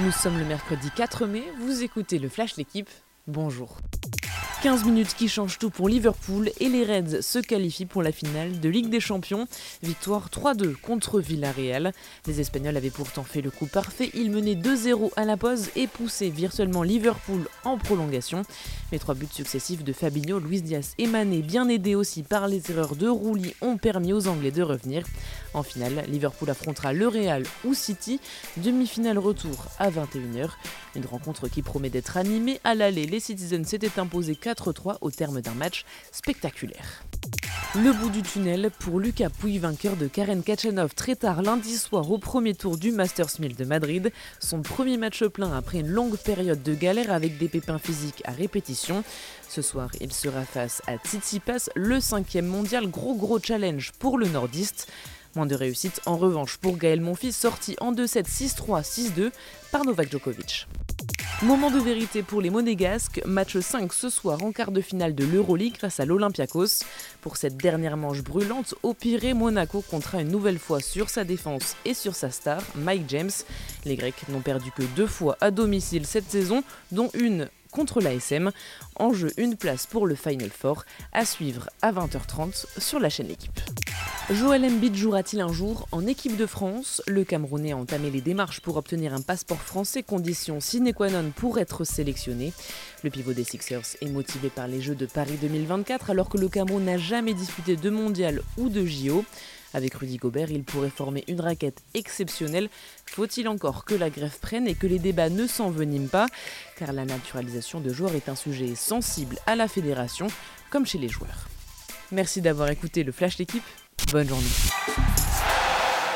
Nous sommes le mercredi 4 mai, vous écoutez le Flash L'équipe, bonjour. 15 minutes qui changent tout pour Liverpool et les Reds se qualifient pour la finale de Ligue des Champions. Victoire 3-2 contre Villarreal. Les Espagnols avaient pourtant fait le coup parfait. Ils menaient 2-0 à la pause et poussaient virtuellement Liverpool en prolongation. Les trois buts successifs de Fabinho, Luis Diaz et Mané, bien aidés aussi par les erreurs de Rouli, ont permis aux Anglais de revenir. En finale, Liverpool affrontera le Real ou City. Demi-finale retour à 21h. Une rencontre qui promet d'être animée. À l'aller, les Citizens s'étaient imposés 4-3 au terme d'un match spectaculaire. Le bout du tunnel pour Lucas Pouille, vainqueur de Karen Kachanov très tard lundi soir au premier tour du Masters 1000 de Madrid. Son premier match plein après une longue période de galère avec des pépins physiques à répétition. Ce soir, il sera face à Tsitsipas, le cinquième mondial. Gros gros challenge pour le nordiste. Moins de réussite en revanche pour Gaël Monfils, sorti en 2-7, 6-3, 6-2 par Novak Djokovic. Moment de vérité pour les Monégasques, match 5 ce soir en quart de finale de l'Euroleague face à l'Olympiakos. Pour cette dernière manche brûlante, au pire, Monaco comptera une nouvelle fois sur sa défense et sur sa star, Mike James. Les Grecs n'ont perdu que deux fois à domicile cette saison, dont une contre l'ASM. En jeu, une place pour le Final Four, à suivre à 20h30 sur la chaîne Équipe. Joël Embiid jouera-t-il un jour en équipe de France? Le Camerounais a entamé les démarches pour obtenir un passeport français, condition sine qua non pour être sélectionné. Le pivot des Sixers est motivé par les Jeux de Paris 2024 alors que le Cameroun n'a jamais disputé de mondial ou de JO. Avec Rudy Gobert, il pourrait former une raquette exceptionnelle. Faut-il encore que la grève prenne et que les débats ne s'enveniment pas? Car la naturalisation de joueurs est un sujet sensible à la fédération, comme chez les joueurs. Merci d'avoir écouté le Flash d'équipe. Bonne journée.